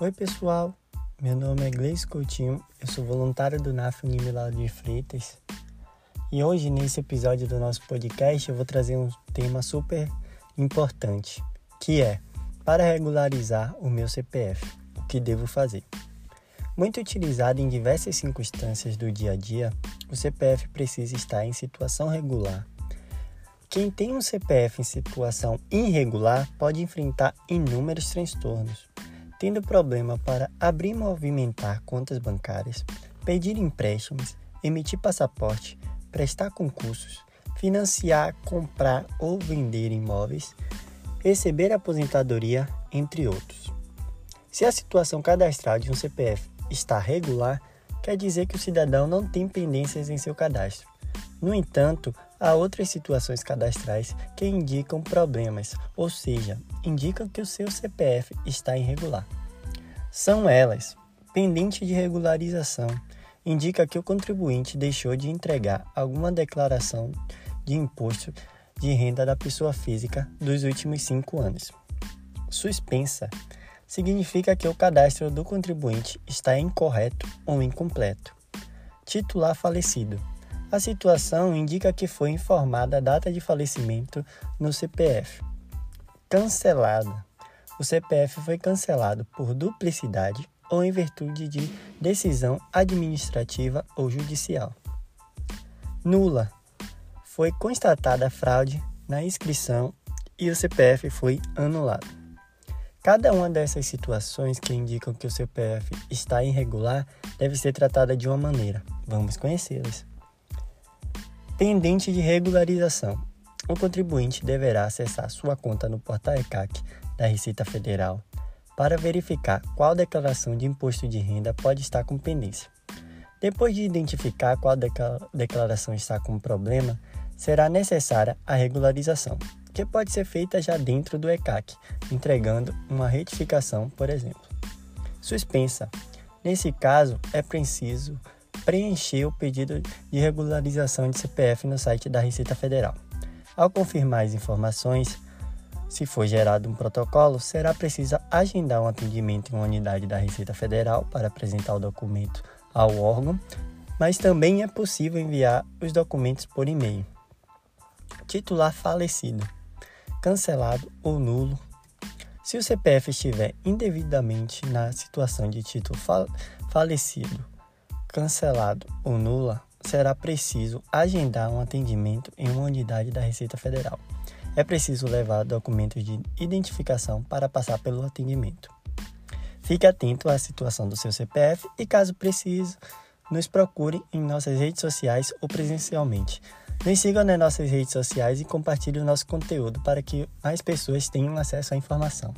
Oi pessoal, meu nome é Gleice Coutinho, eu sou voluntário do NAF Unimilado de Freitas e hoje nesse episódio do nosso podcast eu vou trazer um tema super importante, que é para regularizar o meu CPF, o que devo fazer? Muito utilizado em diversas circunstâncias do dia a dia, o CPF precisa estar em situação regular. Quem tem um CPF em situação irregular pode enfrentar inúmeros transtornos, tendo problema para abrir e movimentar contas bancárias, pedir empréstimos, emitir passaporte, prestar concursos, financiar, comprar ou vender imóveis, receber aposentadoria, entre outros. Se a situação cadastral de um CPF está regular, quer dizer que o cidadão não tem pendências em seu cadastro. No entanto, há outras situações cadastrais que indicam problemas, ou seja, indicam que o seu CPF está irregular. São elas: pendente de regularização, indica que o contribuinte deixou de entregar alguma declaração de imposto de renda da pessoa física dos últimos cinco anos. Suspensa significa que o cadastro do contribuinte está incorreto ou incompleto. Titular falecido. A situação indica que foi informada a data de falecimento no CPF. Cancelada. O CPF foi cancelado por duplicidade ou em virtude de decisão administrativa ou judicial. Nula. Foi constatada fraude na inscrição e o CPF foi anulado. Cada uma dessas situações que indicam que o CPF está irregular deve ser tratada de uma maneira. Vamos conhecê-las. Pendente de regularização. O contribuinte deverá acessar sua conta no portal ECAC da Receita Federal para verificar qual declaração de imposto de renda pode estar com pendência. Depois de identificar qual declaração está com problema, será necessária a regularização, que pode ser feita já dentro do ECAC, entregando uma retificação, por exemplo. Suspensa. Nesse caso, é preciso preencher o pedido de regularização de CPF no site da Receita Federal. Ao confirmar as informações, se for gerado um protocolo, será preciso agendar um atendimento em uma unidade da Receita Federal para apresentar o documento ao órgão, mas também é possível enviar os documentos por e-mail. Titular falecido, cancelado ou nulo. Se o CPF estiver indevidamente na situação de título falecido, cancelado ou nula, será preciso agendar um atendimento em uma unidade da Receita Federal é preciso levar documentos de identificação para passar pelo atendimento. Fique atento à situação do seu CPF e, caso precise, nos procure em nossas redes sociais ou presencialmente. Nos sigam nas nossas redes sociais e compartilhe o nosso conteúdo para que mais pessoas tenham acesso à informação.